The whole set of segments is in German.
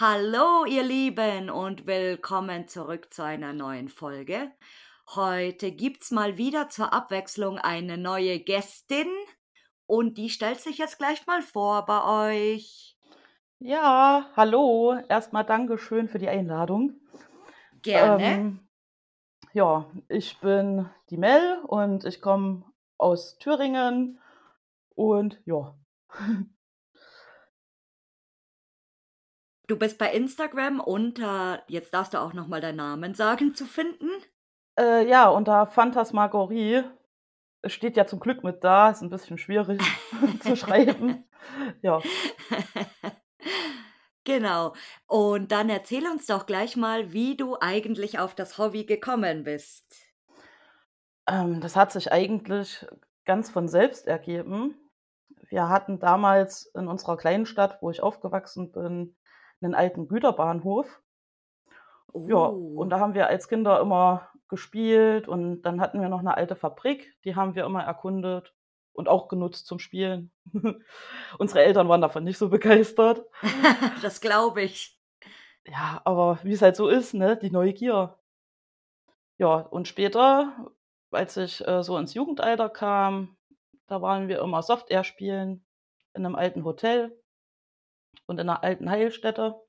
Hallo, ihr Lieben, und willkommen zurück zu einer neuen Folge. Heute gibt's mal wieder zur Abwechslung eine neue Gästin und die stellt sich jetzt gleich mal vor bei euch. Ja, hallo. Erstmal Dankeschön für die Einladung. Gerne. Ähm, ja, ich bin die Mel und ich komme aus Thüringen und ja. Du bist bei Instagram unter, jetzt darfst du auch nochmal deinen Namen sagen, zu finden. Äh, ja, unter Phantasmagorie. Es steht ja zum Glück mit da, ist ein bisschen schwierig zu schreiben. Ja. Genau. Und dann erzähl uns doch gleich mal, wie du eigentlich auf das Hobby gekommen bist. Ähm, das hat sich eigentlich ganz von selbst ergeben. Wir hatten damals in unserer kleinen Stadt, wo ich aufgewachsen bin, einen alten Güterbahnhof. Ja, und Oh. da haben wir als Kinder immer gespielt und dann hatten wir noch eine alte Fabrik, die haben wir immer erkundet und auch genutzt zum Spielen. Unsere Eltern waren davon nicht so begeistert. Das glaube ich. Ja, aber wie es halt so ist, ne, die Neugier. Ja, und später, als ich äh, so ins Jugendalter kam, da waren wir immer Software spielen in einem alten Hotel und in einer alten Heilstätte.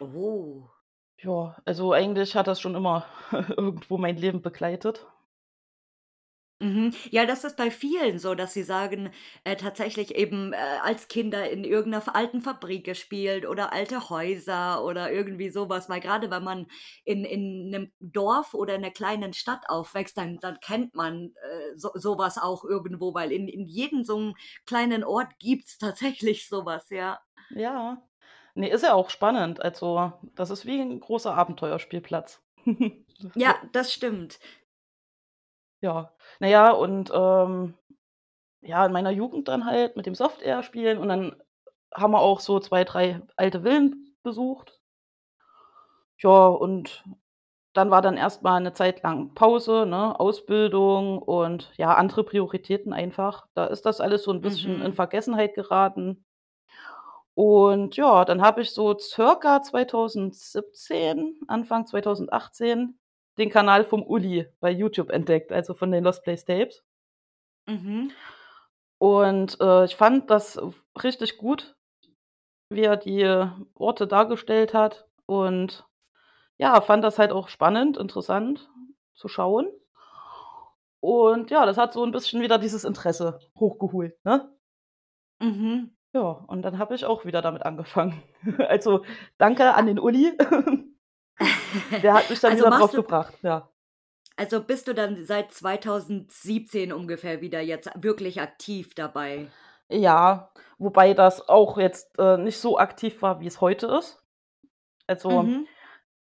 Oh. Ja, also eigentlich hat das schon immer irgendwo mein Leben begleitet. Mhm. Ja, das ist bei vielen so, dass sie sagen, äh, tatsächlich eben äh, als Kinder in irgendeiner alten Fabrik gespielt oder alte Häuser oder irgendwie sowas. Weil gerade wenn man in, in einem Dorf oder in einer kleinen Stadt aufwächst, dann, dann kennt man äh, so, sowas auch irgendwo, weil in, in jedem so einem kleinen Ort gibt's tatsächlich sowas, ja. Ja. Ne, ist ja auch spannend. Also, das ist wie ein großer Abenteuerspielplatz. Ja, das stimmt. Ja. Na ja, und, ähm, ja, in meiner Jugend dann halt mit dem Software spielen und dann haben wir auch so 2, 3 alte Villen besucht. Ja, und dann war dann erst mal 'ne Zeit lang Pause, ne, Ausbildung und, ja, andere Prioritäten einfach. Da ist das alles so 'n bisschen in Mhm. Vergessenheit geraten. Und ja, dann habe ich so circa 2017, Anfang 2018 den Kanal vom Uli bei YouTube entdeckt, also von den Lost Place Tapes. Mhm. Und, äh, ich fand das richtig gut, wie er die Orte dargestellt hat und ja, fand das halt auch spannend, interessant zu schauen. Und ja, das hat so 'n bisschen wieder dieses Interesse hochgeholt, ne? Mhm. Ja, und dann habe ich auch wieder damit angefangen. Also, danke an den Uli. Der hat mich dann Also wieder drauf gebracht, ja. Also bist du dann seit 2017 ungefähr wieder jetzt wirklich aktiv dabei? Ja, wobei das auch jetzt, äh, nicht so aktiv war, wie es heute ist. Also, Mhm.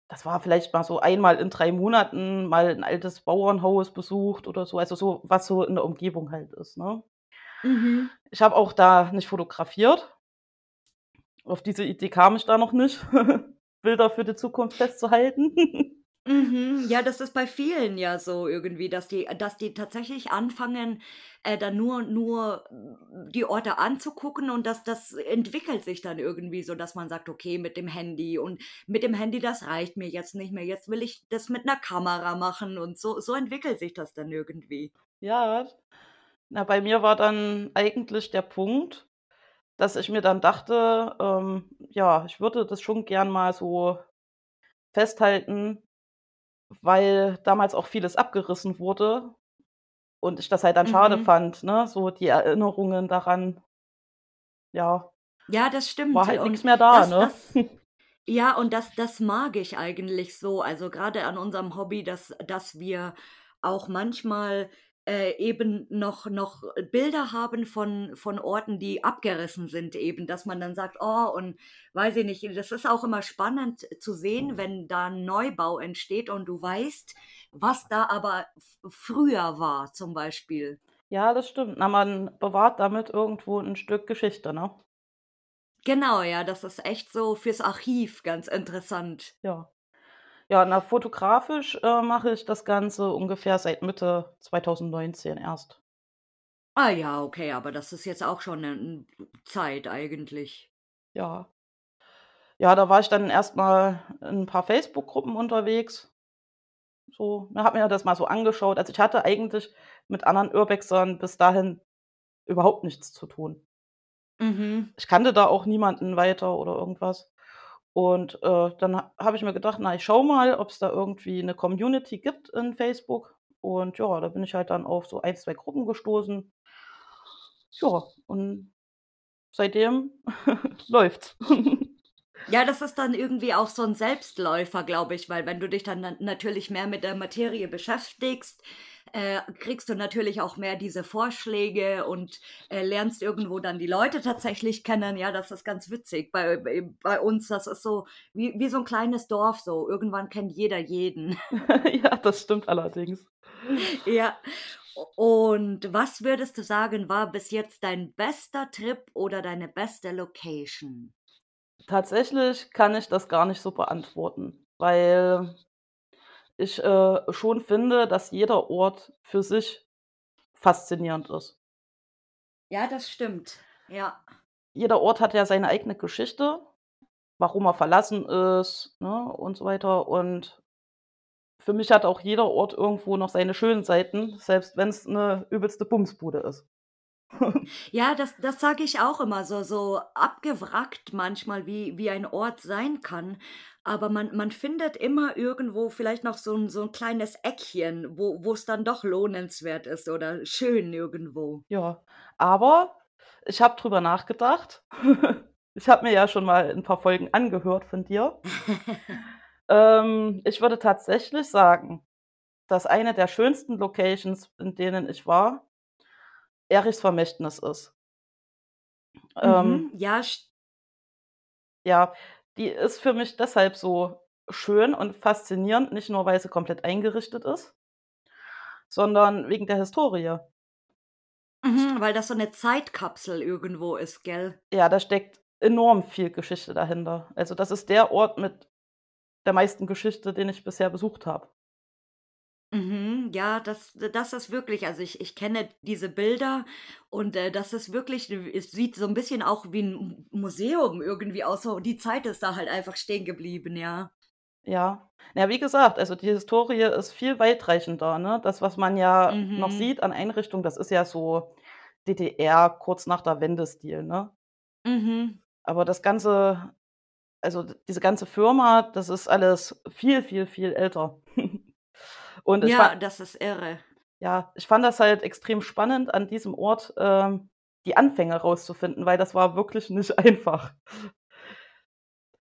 das war vielleicht mal so einmal in 3 Monaten mal 'n altes Bauernhaus besucht oder so, also so was so in der Umgebung halt ist, ne? Mhm. Ich habe auch da nicht fotografiert. Auf diese Idee kam ich da noch nicht, Bilder für die Zukunft festzuhalten. Mhm. Ja, das ist bei vielen ja so irgendwie, dass die dass die tatsächlich anfangen, äh, dann nur nur hm, die Orte anzugucken und das das entwickelt sich dann irgendwie so, dass man sagt: „Okay, mit dem Handy und mit dem Handy, das reicht mir jetzt nicht mehr. Jetzt will ich das mit 'ner Kamera machen“ und so so entwickelt sich das dann irgendwie. Ja. Na, bei mir war dann eigentlich der Punkt, dass ich mir dann dachte, ähm, ja, ich würde das schon gern mal so festhalten, weil damals auch vieles abgerissen wurde und ich das halt dann schade Mhm. fand, ne, so die Erinnerungen daran ja Ja, das war stimmt halt nix und mehr da, das ne? das ja, und das das mag ich eigentlich so. Also, grade an unserem Hobby, dass dass wir auch manchmal, äh, eben noch noch Bilder haben von von Orten, die abgerissen sind eben, dass man dann sagt: „Oh“ und weiß ich nicht, das ist auch immer spannend zu sehen, wenn da 'n Neubau entsteht und du weißt, was da aber früher war zum Beispiel. Ja, das stimmt. Na, man bewahrt damit irgendwo 'n Stück Geschichte, ne? Genau, ja, das ist echt so fürs Archiv ganz interessant. Ja. Ja, na, fotografisch, äh, mache ich das Ganze ungefähr seit Mitte 2019 erst. Ah ja, okay, aber das ist jetzt auch schon 'ne 'n Zeit eigentlich. Ja. Ja, da war ich dann erst mal in 'n paar Facebook-Gruppen unterwegs. So, ne, habe mir das mal so angeschaut. Also, ich hatte eigentlich mit anderen Urbexern bis dahin überhaupt nichts zu tun. Mhm. Ich kannte da auch niemanden weiter oder irgendwas. Und, äh, dann ha habe ich mir gedacht: „Na, ich schaue mal, ob's da irgendwie 'ne Community gibt in Facebook.“ Und ja, da bin ich halt dann auf so 1, 2 Gruppen gestoßen. Ja, und seitdem läuft's. Ja, das ist dann irgendwie auch so 'n Selbstläufer, glaube ich, weil wenn du dich dann na natürlich mehr mit der Materie beschäftigst, äh, kriegst du natürlich auch mehr diese Vorschläge und, äh, lernst irgendwo dann die Leute tatsächlich kennen. Ja, das ist ganz witzig bei bei bei uns. Das ist so wie wie so 'n kleines Dorf so. Irgendwann kennt jeder jeden. Ja, das stimmt allerdings. Ja. Und was würdest du sagen, war bis jetzt dein bester Trip oder deine beste Location? Tatsächlich kann ich das gar nicht so beantworten, weil ich, äh, schon finde, dass jeder Ort für sich faszinierend ist. Ja, das stimmt. Ja. Jeder Ort hat ja seine eigene Geschichte, warum er verlassen ist, ne, und so weiter. Und für mich hat auch jeder Ort irgendwo noch seine schönen Seiten, selbst wenn's 'ne übelste Bumsbude ist. Ja, das das sage ich auch immer so so abgewrackt manchmal, wie wie ein Ort sein kann. Aber man man findet immer irgendwo vielleicht noch so 'n so 'n kleines Eckchen, wo wo's dann doch lohnenswert ist oder schön irgendwo. Ja, aber ich habe drüber nachgedacht. Ich habe mir ja schon mal 'n paar Folgen angehört von dir. Ähm, ich würde tatsächlich sagen, dass eine der schönsten Locations, in denen ich war Erichs Vermächtnis ist. Ähm Mhm, ja, st Ja, die ist für mich deshalb so schön und faszinierend, nicht nur, weil sie komplett eingerichtet ist sondern wegen der Historie. Mhm, weil das so 'ne Zeitkapsel irgendwo ist, gell? Ja, da steckt enorm viel Geschichte dahinter. Also, das ist der Ort mit der meisten Geschichte, den ich bisher besucht habe. Mhm, ja, das das ist wirklich also, ich ich kenne diese Bilder und, äh, das ist wirklich es sieht so 'n bisschen auch wie 'n M Museum irgendwie aus, so die Zeit ist da halt einfach stehen geblieben, ja. Ja. Na ja, wie gesagt, also, die Historie ist viel weitreichender, ne? Das, was man ja noch Mhm. sieht an Einrichtungen, das ist ja so DDR kurz nach der Wende-Stil, ne? Mhm. Aber das Ganze also, d diese ganze Firma, das ist alles viel, viel, viel älter. Und Ja, fa das ist irre. ja, ich fand das halt extrem spannend an diesem Ort, ähm, die Anfänge rauszufinden, weil das war wirklich nicht einfach.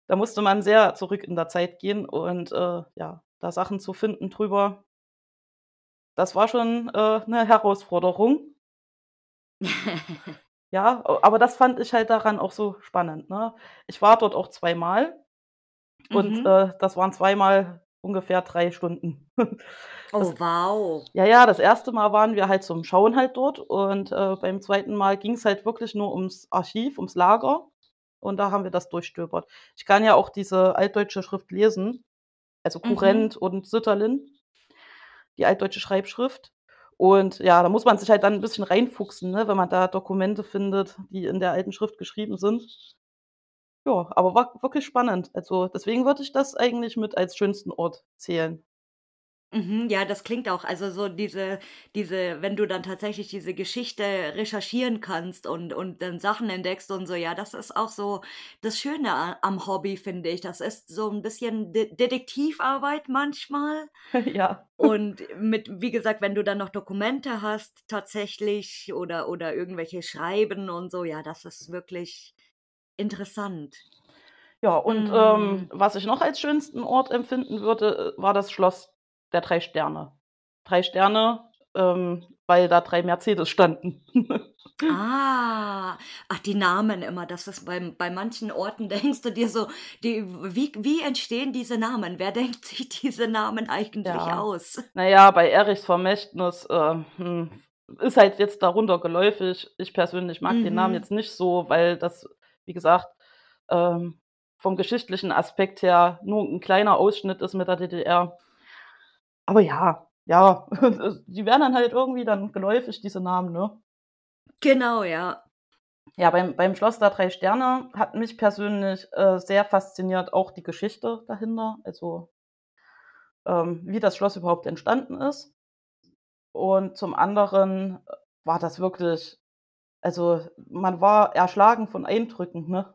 Da musste man sehr zurück in der Zeit gehen und, äh, ja, da Sachen zu finden drüber das war schon, äh, 'ne Herausforderung. Ja, aber das fand ich halt daran auch so spannend, ne? Ich war dort auch zweimal und, Mhm. äh, das waren zweimal ungefähr 3 Stunden. Oh, Das wow. ja, ja, das 1. Mal waren wir halt zum Schauen halt dort und, äh, beim 2. Mal ging's halt wirklich nur ums Archiv, ums Lager und da haben wir das durchstöbert. Ich kann ja auch diese altdeutsche Schrift lesen, also, Mhm. Kurrent und Sütterlin, die altdeutsche Schreibschrift. Und ja, da muss man sich halt dann 'n bisschen reinfuchsen, ne, wenn man da Dokumente findet, die in der alten Schrift geschrieben sind. Ja, aber war wirklich spannend. Also, deswegen würde ich das eigentlich mit als schönsten Ort zählen. Mhm, ja, das klingt auch also, so diese diese wenn du dann tatsächlich diese Geschichte recherchieren kannst und und dann Sachen entdeckst und so, ja, das ist auch so das Schöne am Hobby, finde ich. Das ist so 'n bisschen De Detektivarbeit manchmal Ja. und mit wie gesagt, wenn du dann noch Dokumente hast tatsächlich oder oder irgendwelche Schreiben und so, ja, das ist wirklich interessant. Ja, und, ähm, Hm. was ich noch als schönsten Ort empfinden würde, äh, war das Schloss der 3 Sterne. 3 Sterne, ähm, weil da 3 Mercedes standen. Ah. Ach, die Namen immer, das ist beim bei manchen Orten denkst du dir so, die wie wie entstehen diese Namen? Wer denkt sich diese Namen eigentlich Ja. aus? Na ja, bei Erichs Vermächtnis, äh, hm ist halt jetzt darunter geläufig. Ich persönlich mag den Namen Mhm. jetzt nicht so, weil das, wie gesagt, ähm, vom geschichtlichen Aspekt her nur 'n kleiner Ausschnitt ist mit der DDR. Aber ja, ja, die werden dann halt irgendwie dann geläufig, diese Namen, ne? Genau, ja. Ja, beim beim Schloss der 3 Sterne hat mich persönlich, äh, sehr fasziniert auch die Geschichte dahinter, also ähm, wie das Schloss überhaupt entstanden ist. Und zum anderen, äh, war das wirklich also, man war erschlagen von Eindrücken, ne?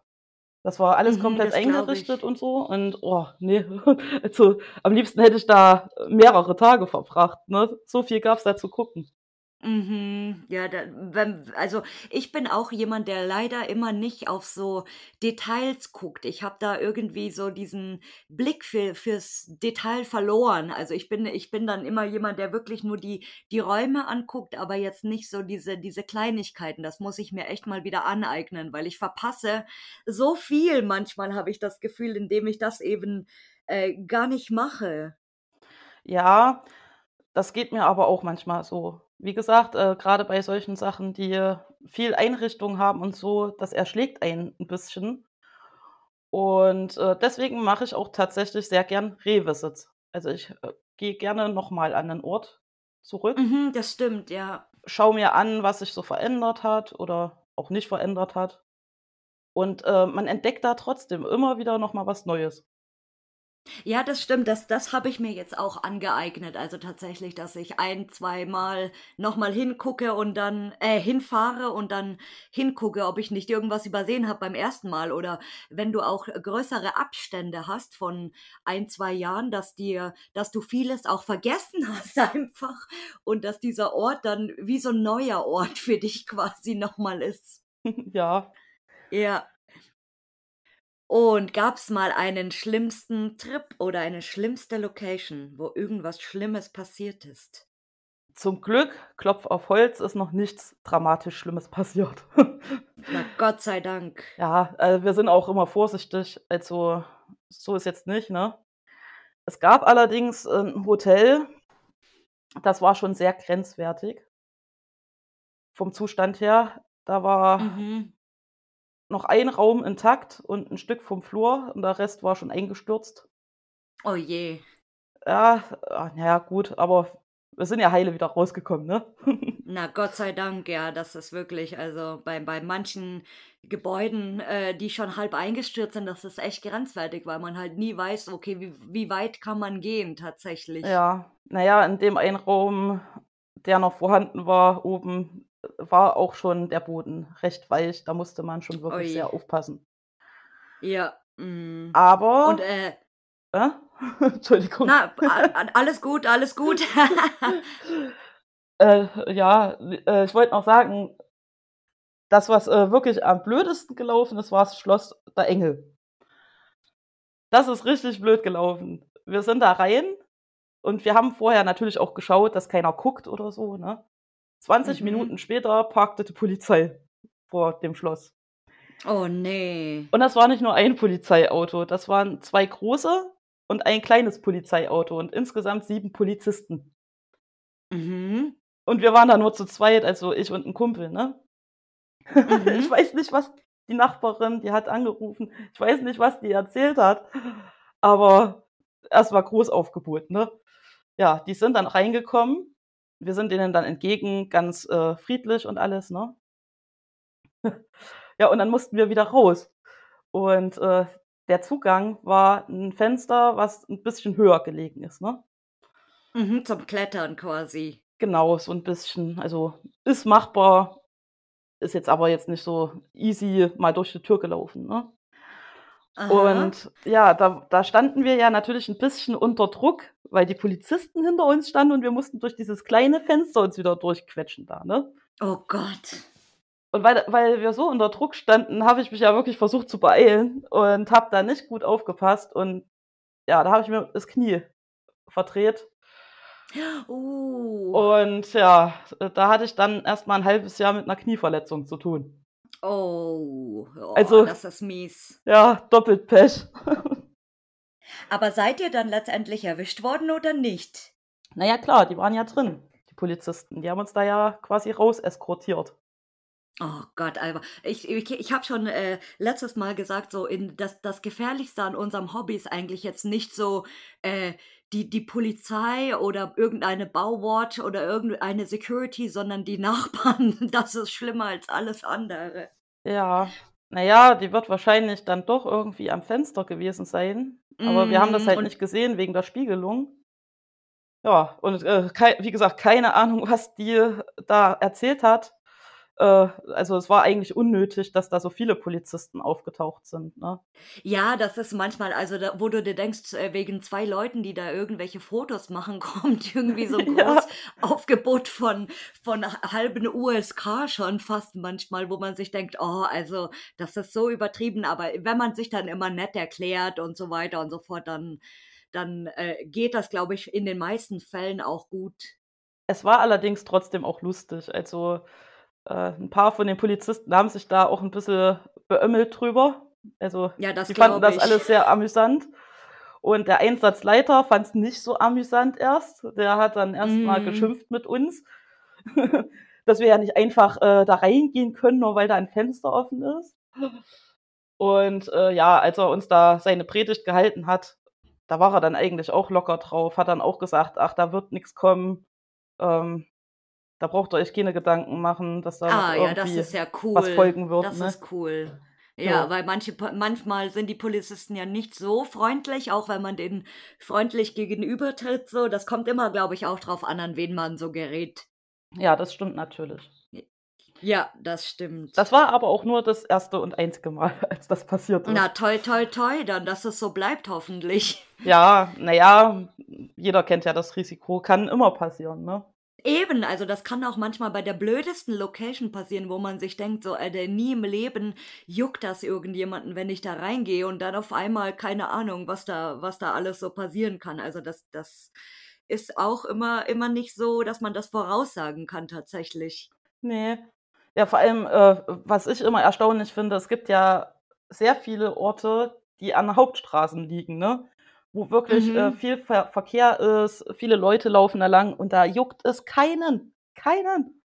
Das war alles Mhm, komplett glaube eingerichtet ich. und so und, oh, ne, also, am liebsten hätte ich da, mehrere Tage verbracht, ne? So viel gab's da zu gucken. Mhm, ja, da wenn also, ich bin auch jemand, der leider immer nicht auf so Details guckt. Ich habe da irgendwie so diesen Blick für fürs Detail verloren. Also, ich bin ich bin dann immer jemand, der wirklich nur die die Räume anguckt, aber jetzt nicht so diese diese Kleinigkeiten. Das muss ich mir echt mal wieder aneignen, weil ich verpasse so viel manchmal, habe ich das Gefühl, indem ich das eben, äh, gar nicht mache. Ja, das geht mir aber auch manchmal so. Wie gesagt, äh, grade bei solchen Sachen, die viel Einrichtung haben und so, das erschlägt einen 'n bisschen. Und, äh, deswegen mache ich auch tatsächlich sehr gern Revisits. Also, ich, äh, gehe gerne noch mal an 'nen Ort zurück Mhm, das stimmt, ja. schaue mir an, was sich so verändert hat oder auch nicht verändert hat. Und, äh, man entdeckt da trotzdem immer wieder noch mal was Neues. Ja, das stimmt. Das das habe ich mir jetzt auch angeeignet. Also, tatsächlich, dass ich ein zweimal noch mal hingucke und dann äh, hinfahre und dann hingucke, ob ich nicht irgendwas übersehen habe beim 1. Mal oder wenn du auch größere Abstände hast von 1, 2 Jahren, dass dir dass du vieles auch vergessen hast einfach und dass dieser Ort dann wie so 'n neuer Ort für dich quasi noch mal ist. Ja. Ja. Und gab's mal einen schlimmsten Trip oder eine schlimmste Location, wo irgendwas Schlimmes passiert ist? Zum Glück, Klopf auf Holz, ist noch nichts dramatisch Schlimmes passiert. Na, Gott sei Dank. Ja, äh, wir sind auch immer vorsichtig. Also, so ist jetzt nicht, ne? Es gab allerdings 'n Hotel, das war schon sehr grenzwertig vom Zustand her. Da war Mhm. Noch ein Raum intakt und 'n Stück vom Flur und der Rest war schon eingestürzt. Oh je. Ja, ah, na ja, gut, aber wir sind ja heile wieder rausgekommen, ne? Na, Gott sei Dank, ja, das ist wirklich also, bei bei manchen Gebäuden, äh, die schon halb eingestürzt sind, das ist echt grenzwertig, weil man halt nie weiß, okay, wie wie weit kann man gehen tatsächlich. Ja, na ja, in dem einen Raum, der noch vorhanden war oben, war auch schon der Boden recht weich. Da musste man schon wirklich Ui. sehr aufpassen. Ja. Und, Aber äh Hä? Entschuldigung. Na, alles gut, alles gut. Äh, ja, äh, ich wollte noch sagen das, was, äh, wirklich am blödesten gelaufen ist, war das Schloss der Engel. Das ist richtig blöd gelaufen. Wir sind da rein und wir haben vorher natürlich auch geschaut, dass keiner guckt oder so, ne? 20 Mhm. Minuten später parkte die Polizei vor dem Schloss. Oh, ne. Und das war nicht nur 1 Polizeiauto, das waren 2 große und 1 kleines Polizeiauto und insgesamt 7 Polizisten. Mhm. Und wir waren da nur zu zweit, also ich und 'n Kumpel, ne? Ich Mhm. weiß nicht, was die Nachbarin die hat angerufen. Ich weiß nicht, was die erzählt hat, aber es war Großaufgebot, ne? Ja, die sind dann reingekommen. Wir sind denen dann entgegen, ganz, äh, friedlich und alles, ne? Ja, und dann mussten wir wieder raus. Und, äh, der Zugang war 'n Fenster, was 'n bisschen höher gelegen ist, ne? Mhm, zum Klettern quasi. Genau, so 'n bisschen. Also, ist machbar, ist jetzt aber jetzt nicht so easy mal durch die Tür gelaufen, ne? Aha. Und ja, da da standen wir ja natürlich 'n bisschen unter Druck, weil die Polizisten hinter uns standen und wir mussten durch dieses kleine Fenster uns wieder durchquetschen da, ne? Oh Gott. Und weil weil wir so unter Druck standen, habe ich mich ja wirklich versucht zu beeilen und habe da nicht gut aufgepasst und ja, da habe ich mir das Knie verdreht. Uh. Und ja, da hatte ich dann erst mal 'n 1/2 Jahr mit 'ner Knieverletzung zu tun. Oh, oh, Also das ist mies. ja, doppelt Pech. Aber seid ihr dann letztendlich erwischt worden oder nicht? Na ja, klar, die waren ja drin. die Polizisten. Die haben uns da ja quasi raus eskortiert. Oh Gott, Alter. Ich ich ich habe schon, äh, letztes Mal gesagt, so in das das Gefährlichste an unserem Hobby ist eigentlich jetzt nicht so, äh, die die Polizei oder irgendeine Bauwatch oder irgendeine Security, sondern die Nachbarn. Das ist schlimmer als alles andere. Ja, na ja, die wird wahrscheinlich dann doch irgendwie am Fenster gewesen sein, aber wir haben das halt und nicht gesehen wegen der Spiegelung. Ja, und, äh, wie gesagt, keine Ahnung, was die da erzählt hat. Äh, also, es war eigentlich unnötig, dass da so viele Polizisten aufgetaucht sind, ne? Ja, das ist manchmal also, da wo du dir denkst, wegen 2 Leuten, die da irgendwelche Fotos machen, kommt irgendwie so 'n Ja. Großaufgebot von von ha halben USK schon fast manchmal, wo man sich denkt: „Oh, also, das ist so übertrieben.“ Aber wenn man sich dann immer nett erklärt und so weiter und so fort, dann dann, äh, geht das, glaube ich, in den meisten Fällen auch gut. Es war allerdings trotzdem auch lustig. Also, äh, 'n paar von den Polizisten haben sich da auch 'n bisschen beömmelt drüber. Also, Ja, die fanden das ich. alles sehr amüsant. Und der Einsatzleiter fand's nicht so amüsant erst. Der hat dann erst mal Mhm. geschimpft mit uns, dass wir ja nicht einfach, äh, da reingehen können, nur weil da 'n Fenster offen ist. Und, äh, ja, als er uns da seine Predigt gehalten hat, da war er dann eigentlich auch locker drauf, hat dann auch gesagt: „Ach, da wird nix kommen. Ähm, da braucht ihr euch keine Gedanken machen, dass da Ah ja, das ja was cool. folgen wird“, Das ne? ist cool. Ja, Ja. weil manche manchmal sind die Polizisten ja nicht so freundlich, auch wenn man denen freundlich gegenübertritt so. Das kommt immer, glaube ich, auch drauf an, an wen man so gerät. Ja, das stimmt natürlich. Ja, das stimmt. Das war aber auch nur das 1. und einzige Mal, als das passiert Na, ist. toi, toi, toi, dann, dass es so bleibt hoffentlich. Ja, na ja, jeder kennt ja das Risiko, kann immer passieren, ne? Eben, also, das kann auch manchmal bei der blödesten Location passieren, wo man sich denkt so: „Alter, nie im Leben juckt das irgendjemanden, wenn ich da reingehe“, und dann auf einmal keine Ahnung, was da was da alles so passieren kann. Also, das das ist auch immer immer nicht so, dass man das voraussagen kann tatsächlich. Ne. Ja, vor allem, äh, was ich immer erstaunlich finde, es gibt ja sehr viele Orte, die an Hauptstraßen liegen, ne, wo wirklich, äh, Mhm. viel Ver Verkehr ist, viele Leute laufen da lang und da juckt es keinen. Keinen.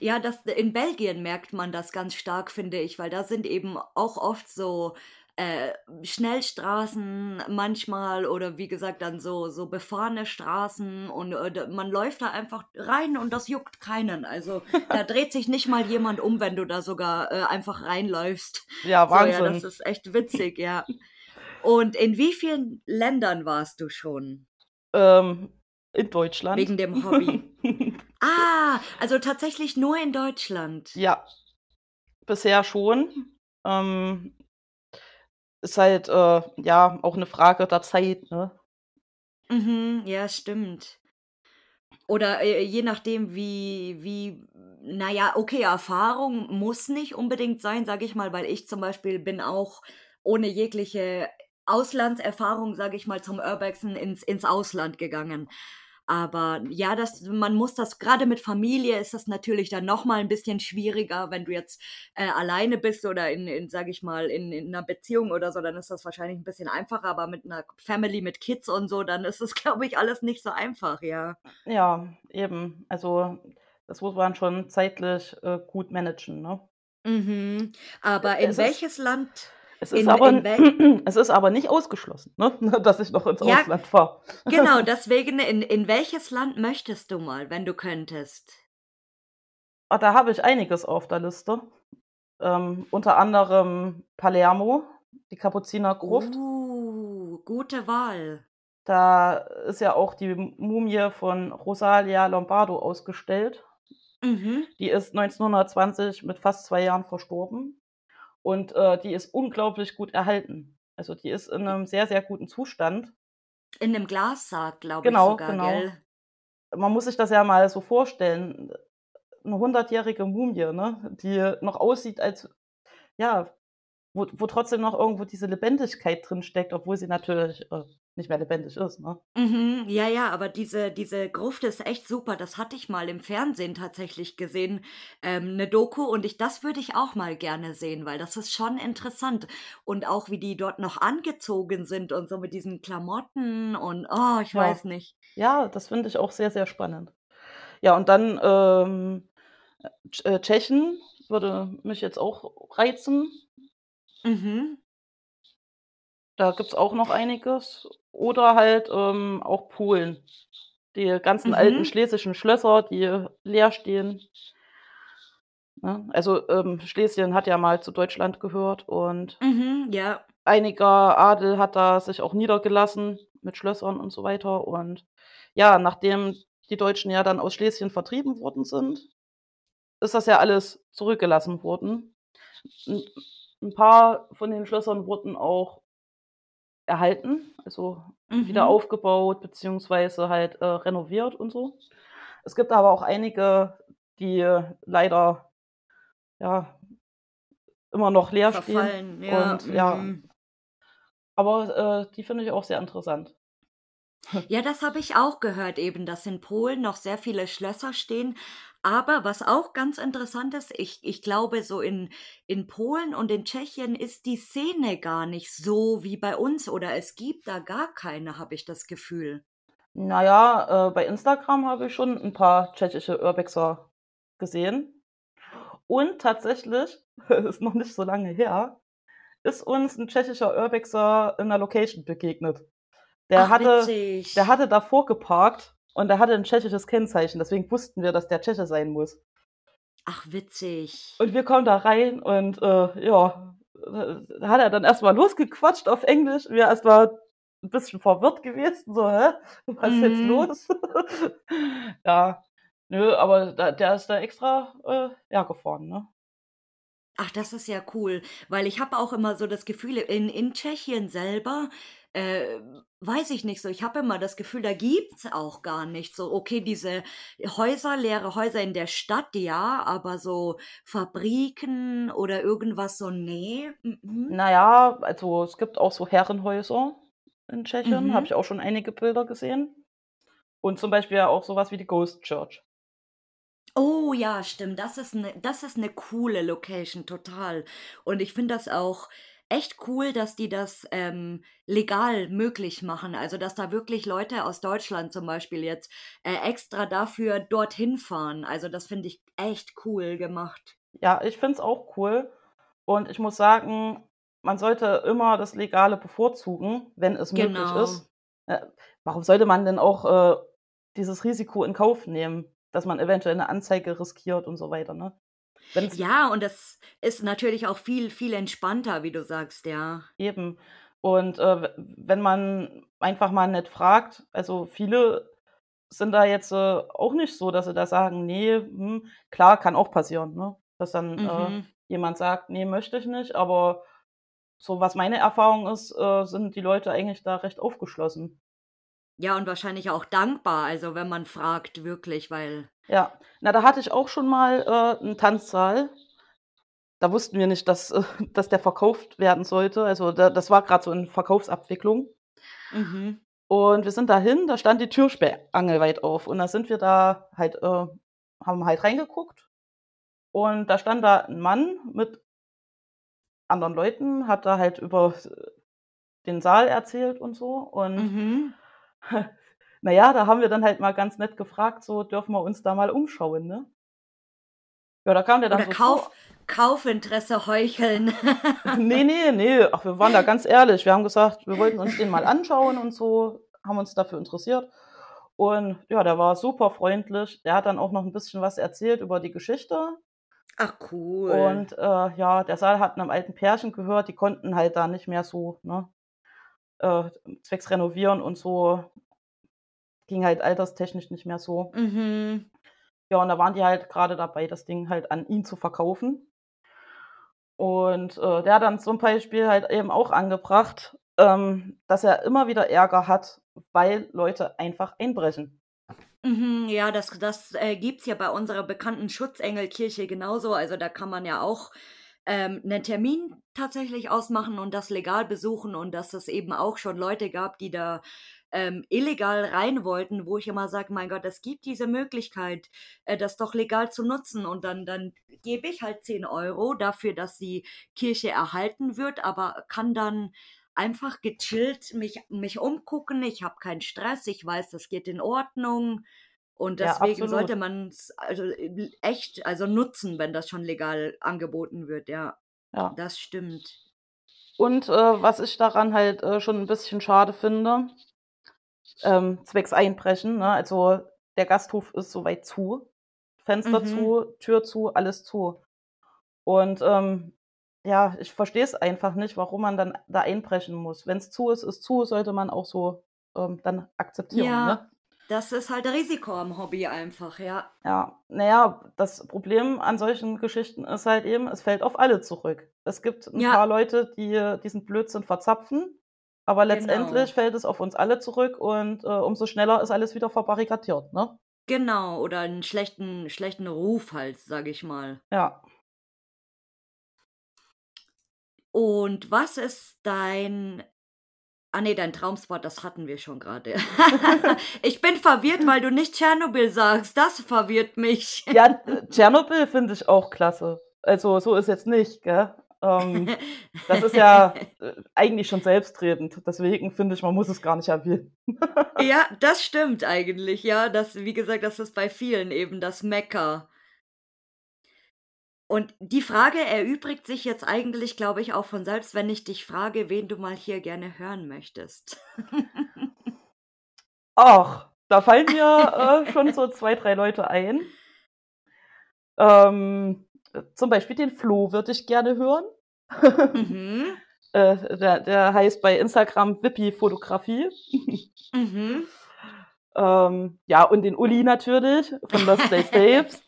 Ja, das in Belgien merkt man das ganz stark, finde ich, weil da sind eben auch oft so, äh, Schnellstraßen manchmal oder wie gesagt, dann so so befahrene Straßen und, äh, man läuft da einfach rein und das juckt keinen. Also, da dreht sich nicht mal jemand um, wenn du da sogar, äh, einfach reinläufst. Ja, So, ja, das Wahnsinn. ist echt witzig, ja. Und in wie vielen Ländern warst du schon? Ähm, in Deutschland. Wegen dem Hobby? Ah, also, tatsächlich nur in Deutschland? Ja, bisher schon. Ähm ist halt, äh, ja, auch 'ne Frage der Zeit, ne? Mhm, ja, stimmt. Oder, äh, je nachdem, wie wie na ja, okay, Erfahrung muss nicht unbedingt sein, sage ich mal, weil ich zum Beispiel bin auch ohne jegliche Auslandserfahrung, sage ich mal, zum Urbexen ins ins Ausland gegangen. Aber ja, das man muss das grade mit Familie ist das natürlich dann noch mal 'n bisschen schwieriger. Wenn du jetzt, äh, alleine bist oder in in sage ich mal, in in 'ner Beziehung oder so, dann ist das wahrscheinlich 'n bisschen einfacher, aber mit 'ner Family mit Kids und so, dann ist es, glaube ich, alles nicht so einfach, ja. Ja, eben. Also, das muss man schon zeitlich, äh, gut managen, ne? Mhm. E Aber in es welches Land es ist in aber in es ist aber nicht ausgeschlossen, ne, dass ich noch ins Ja, Ausland fahre. genau, deswegen, in in welches Land möchtest du mal, wenn du könntest? Ah, da habe ich einiges auf der Liste. Ähm, unter anderem Palermo, die Kapuzinergruft. Uh, gute Wahl. Da ist ja auch die Mumie von Rosalia Lombardo ausgestellt. Mhm. Die ist 1920 mit fast 2 Jahren verstorben und, äh, die ist unglaublich gut erhalten. Also, die ist in 'nem sehr, sehr guten Zustand. In 'nem Glassack, glaube ich Genau, sogar, genau. gell? Man muss sich das ja mal so vorstellen, 'ne hundertjährige Mumie, ne, die noch aussieht, als ja, wo wo trotzdem noch irgendwo diese Lebendigkeit drinsteckt, obwohl sie natürlich, äh, nicht mehr lebendig ist, ne? Mhm, ja, ja, aber diese diese Gruft ist echt super. Das hatte ich mal im Fernsehen tatsächlich gesehen, ähm, 'ne Doku und ich das würde ich auch mal gerne sehen, weil das ist schon interessant. Und auch, wie die dort noch angezogen sind und so mit diesen Klamotten und, oh, ich Ja. weiß nicht. Ja, das finde ich auch sehr, sehr spannend. Ja, und dann ähm, äh, Tschechien würde mich jetzt auch reizen. Mhm. Da gibt's auch noch einiges. Oder halt, ähm, auch Polen. Die ganzen alten Mhm. schlesischen Schlösser, die leer stehen. Ne? Also, ähm, Schlesien hat ja mal zu Deutschland gehört und Mhm, ja. einiger Adel hat da sich auch niedergelassen mit Schlössern und so weiter. Und ja, nachdem die Deutschen ja dann aus Schlesien vertrieben worden sind, ist das ja alles zurückgelassen worden. 'N 'n paar von den Schlössern wurden auch erhalten, also wieder Mhm. aufgebaut beziehungsweise halt, äh, renoviert und so. Es gibt aber auch einige, die leider, ja immer noch leer stehen Verfallen, ja, und ja mhm. aber, äh, die finde ich auch sehr interessant. Ja, das habe ich auch gehört eben, dass in Polen noch sehr viele Schlösser stehen. Aber was auch ganz interessant ist, ich ich glaube, so in in Polen und in Tschechien ist die Szene gar nicht so wie bei uns oder es gibt da gar keine, habe ich das Gefühl. Na ja, äh, bei Instagram habe ich schon 'n paar tschechische Urbexer gesehen. Und tatsächlich, ist noch nicht so lange her, ist uns 'n tschechischer Urbexer in 'ner Location begegnet. Der Ach, hatte der hatte davor geparkt und der hatte 'n tschechisches Kennzeichen, deswegen wussten wir, dass der Tscheche sein muss. Ach, witzig. Und wir kommen da rein und, äh, ja, da hat er dann erst mal losgequatscht auf Englisch. Wir erst mal 'n bisschen verwirrt gewesen, so: „Hä, was ist jetzt Mhm. los?“ Ja, nö, aber da der ist da extra, äh, hergefahren, ne? Ach, das ist ja cool, weil ich habe auch immer so das Gefühl, in in Tschechien selber, äh, weiß ich nicht so, ich habe immer das Gefühl, da gibt's auch gar nicht so okay, diese Häuser leere Häuser in der Stadt, ja, aber so Fabriken oder irgendwas so, ne, mm-mm. Na ja, also, es gibt auch so Herrenhäuser in Tschechien, habe Mhm. ich auch schon einige Bilder gesehen. Und zum Beispiel ja auch so was wie die Ghost Church. Oh ja, stimmt, das ist 'ne das ist 'ne coole Location, total. Und ich finde das auch echt cool, dass die das, ähm, legal möglich machen. Also, dass da wirklich Leute aus Deutschland zum Beispiel jetzt, äh, extra dafür dorthin fahren. Also, das finde ich echt cool gemacht. Ja, ich finde es auch cool. Und ich muss sagen, man sollte immer das Legale bevorzugen, wenn es möglich Genau. ist. Äh, warum sollte man denn auch, äh, dieses Risiko in Kauf nehmen, dass man eventuell 'ne Anzeige riskiert und so weiter, ne? Wenn's Ja, und das ist natürlich auch viel, viel entspannter, wie du sagst, ja. Eben. Und, äh, wenn man einfach mal nett fragt also, viele sind da jetzt, äh, auch nicht so, dass sie da sagen: „Ne, hm“ klar, kann auch passieren, ne, dass dann, äh, Mhm. jemand sagt: „Ne, möchte ich nicht“, aber so was meine Erfahrung ist, äh, sind die Leute eigentlich da recht aufgeschlossen. Ja, und wahrscheinlich auch dankbar, also, wenn man fragt, wirklich, weil Ja. Na, da hatte ich auch schon mal, äh, 'n Tanzsaal. Da wussten wir nicht, dass äh, dass der verkauft werden sollte. Also, da das war grad so in Verkaufsabwicklung. Mhm. Und wir sind dahin, da stand die Tür sperrangelweit auf. Und da sind wir da halt äh, haben halt reingeguckt. Und da stand da 'n Mann mit anderen Leuten, hat da halt über den Saal erzählt und so. Und Mhm. Na ja, da haben wir dann halt mal ganz nett gefragt, so: „Dürfen wir uns da mal umschauen“, ne? Ja, da kam der dann Oder so Kauf Kaufinteresse heucheln. Ne, ne, ne. Ach, wir waren da ganz ehrlich. Wir haben gesagt, wir wollten uns den mal anschauen und so, haben uns dafür interessiert. Und ja, der war super freundlich. Der hat dann auch noch 'n bisschen was erzählt über die Geschichte. Ach, cool. Und, äh, ja, der Saal hat 'nem alten Pärchen gehört, die konnten halt da nicht mehr so, ne, äh, zwecks renovieren und so ging halt alterstechnisch nicht mehr so. Mhm. Ja, und da waren die halt grade dabei, das Ding halt an ihn zu verkaufen. Und, äh, der hat dann zum Beispiel halt eben auch angebracht, ähm, dass er immer wieder Ärger hat, weil Leute einfach einbrechen. Mhm, ja, das das, äh, gibt's ja bei unserer bekannten Schutzengelkirche genauso. Also, da kann man ja auch, ähm, 'nen Termin tatsächlich ausmachen und das legal besuchen und dass es eben auch schon Leute gab, die da, ähm, illegal rein wollten, wo ich immer sage: „Mein Gott, es gibt diese Möglichkeit, äh, das doch legal zu nutzen.“ Und dann dann gebe ich halt 10 € dafür, dass die Kirche erhalten wird, aber kann dann einfach gechillt mich mich umgucken. Ich habe keinen Stress. Ich weiß, das geht in Ordnung. Und Ja, deswegen sollte absolut. man's also, äh, echt also, nutzen, wenn das schon legal angeboten wird, ja. Ja. Das stimmt. Und, äh, was ich daran halt, äh, schon 'n bisschen schade finde, ähm, zwecks Einbrechen, ne? Also, der Gasthof ist soweit zu. Fenster Mhm. zu, Tür zu, alles zu. Und, ähm, ja, ich verstehe es einfach nicht, warum man dann da einbrechen muss. Wenn's zu ist, ist zu, sollte man auch so, ähm, dann akzeptieren, Ja, ne? Das ist halt Risiko am Hobby einfach, ja. Ja, na ja, das Problem an solchen Geschichten ist halt eben, es fällt auf alle zurück. Es gibt 'n Ja. paar Leute, die diesen Blödsinn verzapfen, aber Genau. letztendlich fällt es auf uns alle zurück und, äh, umso schneller ist alles wieder verbarrikadiert, ne? Genau, oder 'n schlechten schlechten Ruf halt, sage ich mal. Ja. Und was ist dein ah ne, dein Traumspot, das hatten wir schon grade. Ich bin verwirrt, weil du nicht Tschernobyl sagst. Das verwirrt mich. Ja, Tschernobyl finde ich auch klasse. Also, so ist jetzt nicht, gell? Ähm, das ist ja, äh, eigentlich schon selbstredend. Deswegen finde ich, man muss es gar nicht erwähnen. Ja, das stimmt eigentlich, ja. Das wie gesagt, das ist bei vielen eben das Mekka. Und die Frage erübrigt sich jetzt eigentlich, glaube ich, auch von selbst, wenn ich dich frage, wen du mal hier gerne hören möchtest. Ach, da fallen mir, äh, schon so 2, 3 Leute ein. Ähm, äh, zum Beispiel den Flo würde ich gerne hören. Mhm. Äh, der der heißt bei Instagram Wippy-Fotografie. Mhm. Ähm, ja, und den Uli natürlich von Lost Place Tapes.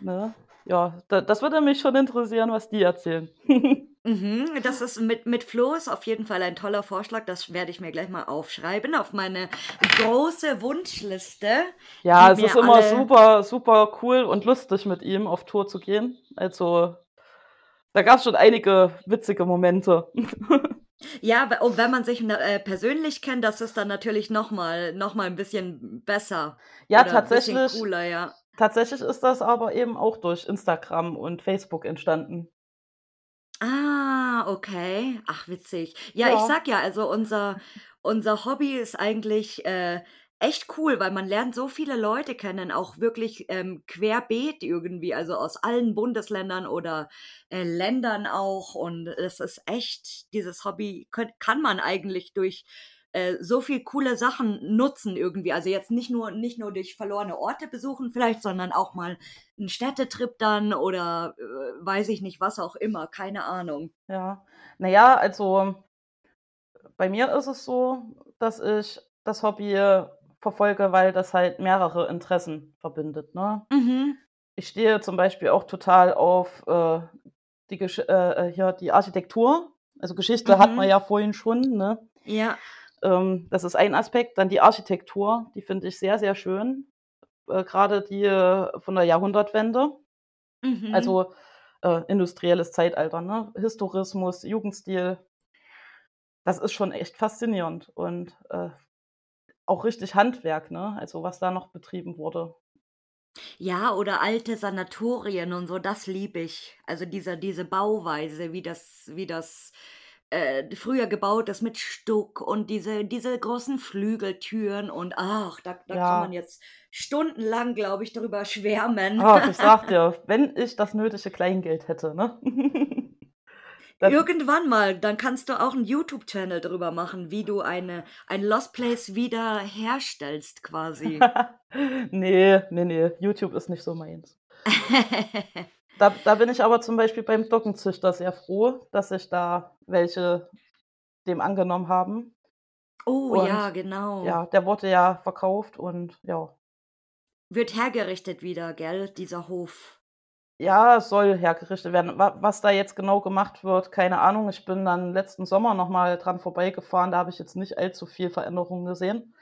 Ne? Ja, da das würde mich schon interessieren, was die erzählen. Mhm, das ist mit mit Flo ist auf jeden Fall ein toller Vorschlag. Das werde ich mir gleich mal aufschreiben auf meine große Wunschliste, Ja, es ist immer super, super cool und lustig, mit ihm auf Tour zu gehen. Also, da gab's schon einige witzige Momente. Ja, und wenn man sich, äh, persönlich kennt, das ist dann natürlich noch mal noch mal 'n bisschen besser Ja, tatsächlich cooler, ja. Tatsächlich ist das aber eben auch durch Instagram und Facebook entstanden. Ah, okay. Ach, witzig. Ja, ich Ja. sage ja, also, unser unser Hobby ist eigentlich, äh, echt cool, weil man lernt so viele Leute kennen, auch wirklich, ähm, querbeet irgendwie, also, aus allen Bundesländern oder, äh, Ländern auch. Und es ist echt dieses Hobby könnt kann man eigentlich durch, äh, so viel coole Sachen nutzen irgendwie. Also, jetzt nicht nur nicht nur durch verlorene Orte besuchen vielleicht, sondern auch mal 'n Städtetrip dann oder, äh, weiß ich nicht, was auch immer, keine Ahnung. Ja. Na ja, also bei mir ist es so, dass ich das Hobby verfolge, weil das halt mehrere Interessen verbindet, ne? Mhm. Ich stehe zum Beispiel auch total auf, äh, die Gesch äh, äh, hier die Architektur. Also, Geschichte hatten wir Mhm. ja vorhin schon, ne? Ja. Ähm, das ist ein Aspekt. Dann die Architektur, die finde ich sehr, sehr schön, äh, grade die, äh, von der Jahrhundertwende. Mhm. Also, äh, industrielles Zeitalter, ne? Historismus, Jugendstil. Das ist schon echt faszinierend und, äh, auch richtig Handwerk, ne? Also, was da noch betrieben wurde. Ja, oder alte Sanatorien und so, das liebe ich. Also, diese diese Bauweise, wie das wie das, äh, früher gebaut ist mit Stuck und diese diese großen Flügeltüren und ach, da da kann man Ja. jetzt stundenlang, glaube ich, drüber schwärmen. Ach, ich sage dir, wenn ich das nötige Kleingeld hätte, ne? Dann Irgendwann mal, dann kannst du auch 'n YouTube-Channel drüber machen, wie du eine ein Lost Place wiederherstellst quasi. Ne, ne, ne, YouTube ist nicht so meins. Da da bin ich aber zum Beispiel beim Dockenzüchter sehr froh, dass sich da welche dem angenommen haben. Oh ja, Und genau. ja, der wurde ja verkauft und ja. Wird hergerichtet wieder, gell, dieser Hof? Ja, es soll hergerichtet werden. Wa was da jetzt genau gemacht wird, keine Ahnung. Ich bin dann letzten Sommer noch mal dran vorbeigefahren, da habe ich jetzt nicht allzu viel Veränderung gesehen.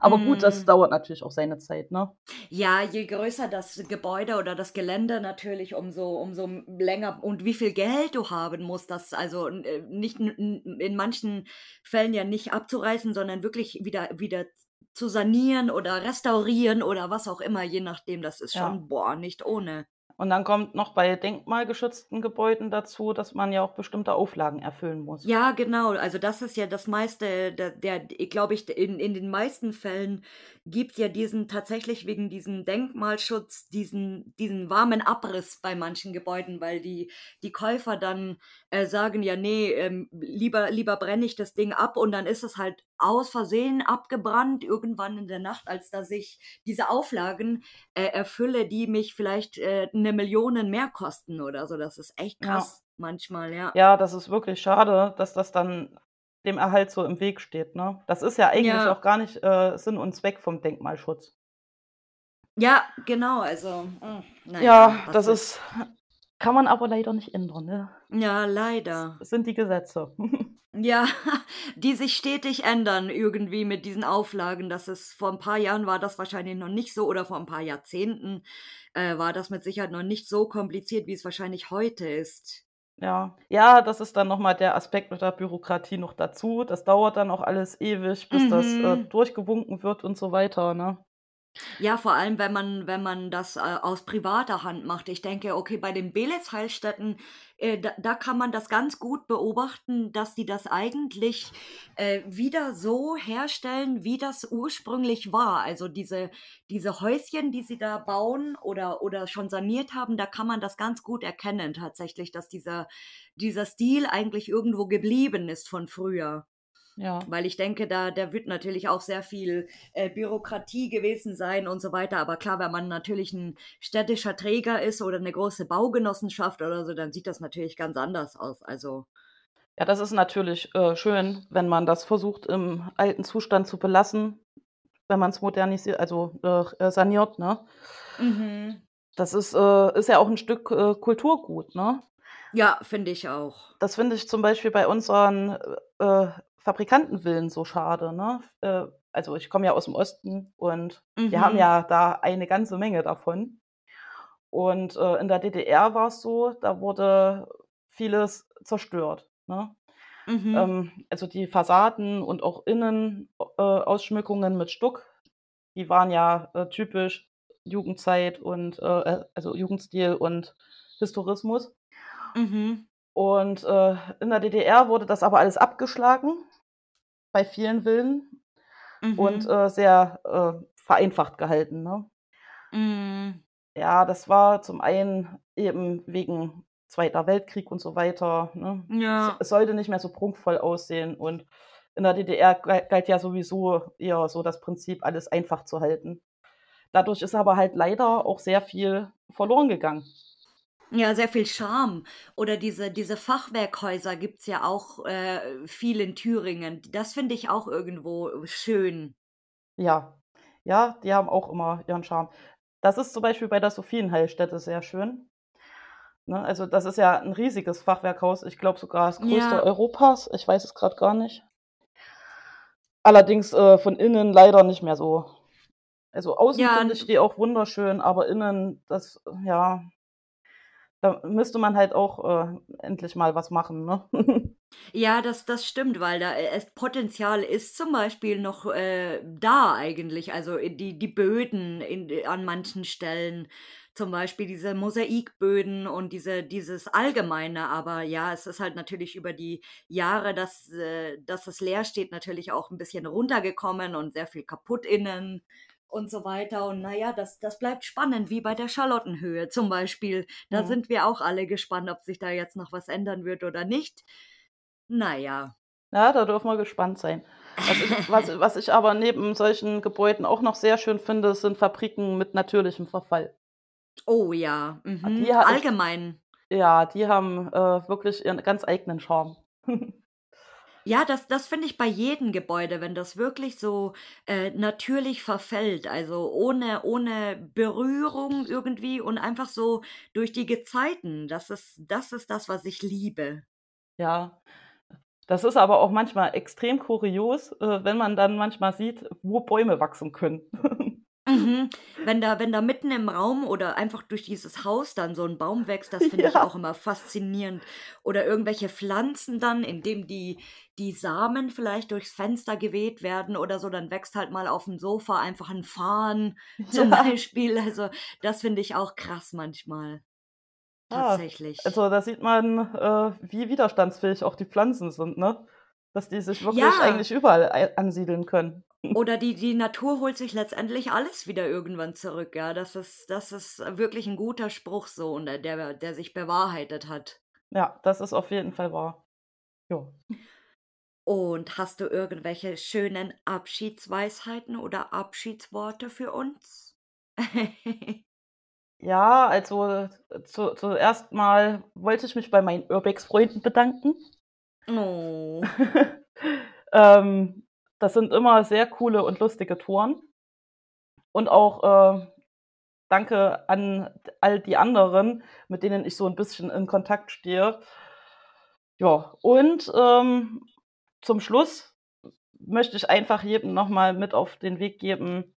Aber gut, das Mhm. dauert natürlich auch seine Zeit, ne? Ja, je größer das Gebäude oder das Gelände natürlich, umso umso länger und wie viel Geld du haben musst, das also, äh, nicht in manchen Fällen ja nicht abzureißen, sondern wirklich wieder wieder zu sanieren oder restaurieren oder was auch immer, je nachdem. Das ist Ja. schon, boah, nicht ohne. Und dann kommt noch bei denkmalgeschützten Gebäuden dazu, dass man ja auch bestimmte Auflagen erfüllen muss. Ja, genau. Also das ist ja das meiste, der, der glaube ich, in, in den meisten Fällen gibt ja diesen tatsächlich wegen diesem Denkmalschutz, diesen, diesen warmen Abriss bei manchen Gebäuden, weil die, die Käufer dann äh, sagen, ja, nee, ähm, lieber, lieber brenne ich das Ding ab und dann ist es halt aus Versehen abgebrannt irgendwann in der Nacht, als dass ich diese Auflagen äh, erfülle, die mich vielleicht äh, eine Million mehr kosten oder so. Das ist echt Ja. krass manchmal, ja. Ja, das ist wirklich schade, dass das dann dem Erhalt so im Weg steht, ne? Das ist ja eigentlich Ja. auch gar nicht, äh, Sinn und Zweck vom Denkmalschutz. Ja, genau, also, hm, na Ja, das ist kann man aber leider nicht ändern, ne? Ja, leider. Es sind die Gesetze. Ja, die sich stetig ändern irgendwie mit diesen Auflagen. Das ist vor 'n paar Jahren war das wahrscheinlich noch nicht so oder vor 'n paar Jahrzehnten, äh, war das mit Sicherheit noch nicht so kompliziert, wie es wahrscheinlich heute ist. Ja. Ja, das ist dann noch mal der Aspekt mit der Bürokratie noch dazu. Das dauert dann auch alles ewig, bis das, äh, Mhm. durchgewunken wird und so weiter, ne? Ja, vor allem, wenn man wenn man das, äh, aus privater Hand macht. Ich denke, okay, bei den Beelitz-Heilstätten, äh, da da kann man das ganz gut beobachten, dass die das eigentlich, äh, wieder so herstellen, wie das ursprünglich war. Also diese diese Häuschen, die sie da bauen oder oder schon saniert haben, da kann man das ganz gut erkennen tatsächlich, dass dieser dieser Stil eigentlich irgendwo geblieben ist von früher. Ja. Weil ich denke, da da wird natürlich auch sehr viel, äh, Bürokratie gewesen sein und so weiter. Aber klar, wenn man natürlich 'n städtischer Träger ist oder 'ne große Baugenossenschaft oder so, dann sieht das natürlich ganz anders aus. Also Ja, das ist natürlich, äh, schön, wenn man das versucht, im alten Zustand zu belassen, wenn man's modernisi also, äh, saniert, ne? Mhm. Das ist, äh ist ja auch 'n Stück, äh, Kulturgut, ne? Ja, finde ich auch. Das finde ich zum Beispiel bei unseren, äh, Fabrikantenvillen so schade, ne? Äh, also, ich komme ja aus'm Osten und wir haben Mhm. ja da eine ganze Menge davon. Und, äh, in der DDR war's so, da wurde vieles zerstört, ne? Mhm. Ähm, also, die Fassaden und auch Innen äh, mit Stuck, die waren ja, äh, typisch Jugendzeit und, äh, äh also, Jugendstil und Historismus. Mhm. Und, äh, in der DDR wurde das aber alles abgeschlagen bei vielen Villen und, Mhm. äh, sehr, äh, vereinfacht gehalten, ne? Mhm. Ja, das war zum einen eben wegen Zweiter Weltkrieg und so weiter, ne? Es Ja. es sollte nicht mehr so prunkvoll aussehen und in der DDR gal galt ja sowieso eher so das Prinzip, alles einfach zu halten. Dadurch ist aber halt leider auch sehr viel verloren gegangen. Ja, sehr viel Charme. Oder diese diese Fachwerkhäuser gibt's ja auch, äh, viel in Thüringen. Das finde ich auch irgendwo schön. Ja. Ja, die haben auch immer ihren Charme. Das ist zum Beispiel bei der Sophienheilstätte sehr schön. Ne, also, das ist ja 'n riesiges Fachwerkhaus. Ich glaube sogar das größte Ja. Europas. Ich weiß es grad gar nicht. Allerdings, äh, von innen leider nicht mehr so. Also, außen Ja, finde n ich die auch wunderschön, aber innen, das ja da müsste man halt auch, äh, endlich mal was machen, ne? Ja, das das stimmt, weil da e es Potenzial ist zum Beispiel noch, äh, da eigentlich. Also, äh, die die Böden in an manchen Stellen, zum Beispiel diese Mosaikböden und diese dieses Allgemeine. Aber ja, es ist halt natürlich über die Jahre, dass äh, dass es leer steht, natürlich auch 'n bisschen runtergekommen und sehr viel kaputt innen und so weiter. Und na ja, das das bleibt spannend, wie bei der Charlottenhöhe zum Beispiel. Da Mhm. sind wir auch alle gespannt, ob sich da jetzt noch was ändern wird oder nicht. Na ja. Ja, da dürfen wir gespannt sein. Was ich was was ich aber neben solchen Gebäuden auch noch sehr schön finde, sind Fabriken mit natürlichem Verfall. Oh ja, mhm, die ha ich allgemein. ja, die haben, äh, wirklich ihren ganz eigenen Charme. Ja, das das finde ich bei jedem Gebäude, wenn das wirklich so, äh, natürlich verfällt, also, ohne ohne Berührung irgendwie und einfach so durch die Gezeiten. Das ist das ist das, was ich liebe. Ja. Das ist aber auch manchmal extrem kurios, äh, wenn man dann manchmal sieht, wo Bäume wachsen können. Mhm. Wenn da wenn da mitten im Raum oder einfach durch dieses Haus dann so 'n Baum wächst, das finde ich Ja. auch immer faszinierend. Oder irgendwelche Pflanzen dann, indem die die Samen vielleicht durchs Fenster geweht werden oder so, dann wächst halt mal aufm Sofa einfach 'n Farn zum Ja. Beispiel. Also, das finde ich auch krass manchmal. Ah, tatsächlich. also da sieht man, äh, wie widerstandsfähig auch die Pflanzen sind, ne? Dass die sich wirklich Ja. eigentlich überall ei ansiedeln können. Oder die die Natur holt sich letztendlich alles wieder irgendwann zurück, ja. Das ist das ist wirklich 'n guter Spruch so und der der sich bewahrheitet hat. Ja, das ist auf jeden Fall wahr. Ja. Und hast du irgendwelche schönen Abschiedsweisheiten oder Abschiedsworte für uns? Ja, also, zu zuerst mal wollte ich mich bei meinen Urbex-Freunden bedanken. Oh. Ähm, das sind immer sehr coole und lustige Touren. Und auch, äh, danke an all die anderen, mit denen ich so 'n bisschen in Kontakt stehe. Ja, und, ähm, zum Schluss möchte ich einfach jedem noch mal mit auf den Weg geben,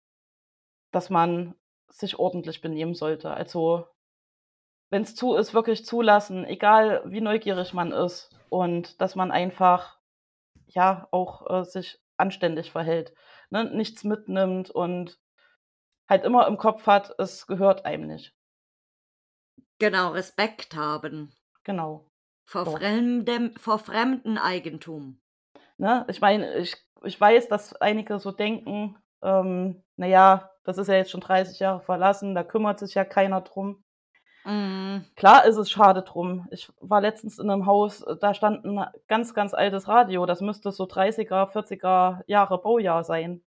dass man sich ordentlich benehmen sollte. Also, wenn's zu ist, wirklich zulassen, egal wie neugierig man ist und dass man einfach, ja, auch, äh, sich anständig verhält, ne? Nichts mitnimmt und halt immer im Kopf hat, es gehört einem nicht. Genau, Respekt haben. Genau. Vor So. fremdem vor fremdem Eigentum. Ne? Ich meine, ich ich weiß, dass einige so denken, ähm: „Na ja, das ist ja jetzt schon 30 Jahre verlassen, da kümmert sich ja keiner drum.“ Mhm. Klar ist es schade drum. Ich war letztens in 'nem Haus, äh, da stand 'n ganz, ganz altes Radio, das müsste so 30er, 40er Jahre Baujahr sein.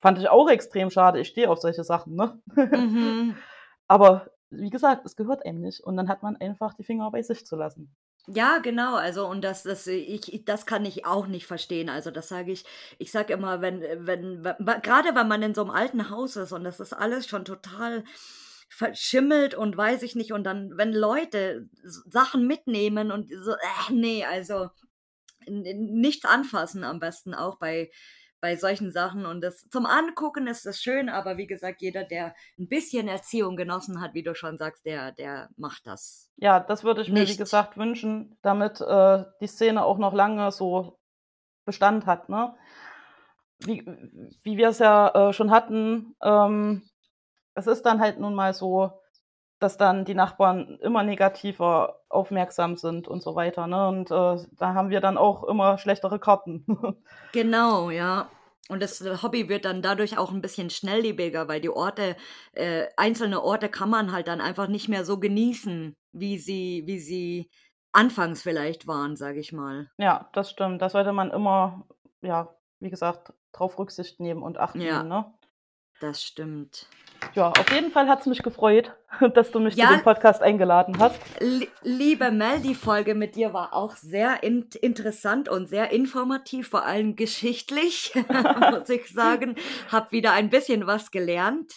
Fand ich auch extrem schade. Ich stehe auf solche Sachen, ne? Mhm. Aber wie gesagt, es gehört einem nicht und dann hat man einfach die Finger bei sich zu lassen. Ja, genau, also und das das ich ich das kann ich auch nicht verstehen. Also, das sage ich ich sage immer, wenn wenn wa wa grade wenn man in so 'nem alten Haus ist und das ist alles schon total verschimmelt und weiß ich nicht und dann, wenn Leute Sachen mitnehmen und so, äh, ne, also nichts anfassen am besten auch bei bei solchen Sachen und das zum Angucken ist das schön, aber wie gesagt, jeder, der 'n bisschen Erziehung genossen hat, wie du schon sagst, der der macht das Ja, das würde ich mir, wie nicht. gesagt, wünschen, damit, äh, die Szene auch noch lange so Bestand hat, ne? Wie wie wir's ja, äh, schon hatten, ähm, es ist dann halt nun mal so, dass dann die Nachbarn immer negativer aufmerksam sind und so weiter, ne? Und, äh, da haben wir dann auch immer schlechtere Karten. Genau, ja. Und das Hobby wird dann dadurch auch 'n bisschen schnelllebiger, weil die Orte äh, einzelne Orte kann man halt dann einfach nicht mehr so genießen, wie sie wie sie anfangs vielleicht waren, sage ich mal. Ja, das stimmt. Da sollte man immer, ja, wie gesagt, drauf Rücksicht nehmen und Acht Ja. ne? Das stimmt. Ja, auf jeden Fall hat's mich gefreut, dass du mich zu dem Ja. Podcast eingeladen hast. Lie liebe Mel, die Folge mit dir war auch sehr int interessant und sehr informativ, vor allem geschichtlich, muss ich sagen. Habe wieder ein bisschen was gelernt.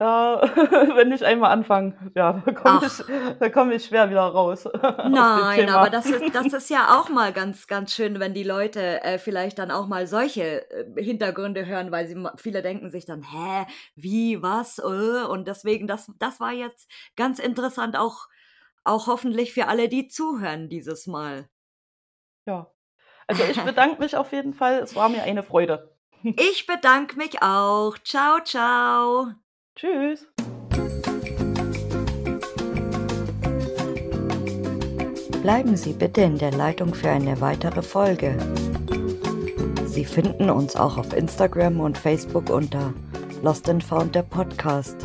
Ja, wenn ich einmal anfange, ja, da komme ich da komme ich schwer wieder raus Nein, aber das ist das ist ja auch mal ganz, ganz schön, wenn die Leute, äh, vielleicht dann auch mal solche, äh, Hintergründe hören, weil sie viele denken sich dann: „Hä, wie, was, äh?“ Und deswegen, das das war jetzt ganz interessant, auch auch hoffentlich für alle, die zuhören dieses Mal. Ja. Also, ich bedanke mich auf jeden Fall. Es war mir eine Freude. Ich bedanke mich auch. Tschau, tschau. Tschüss. Bleiben Sie bitte in der Leitung für eine weitere Folge. Sie finden uns auch auf Instagram und Facebook unter Lost and Found der Podcast.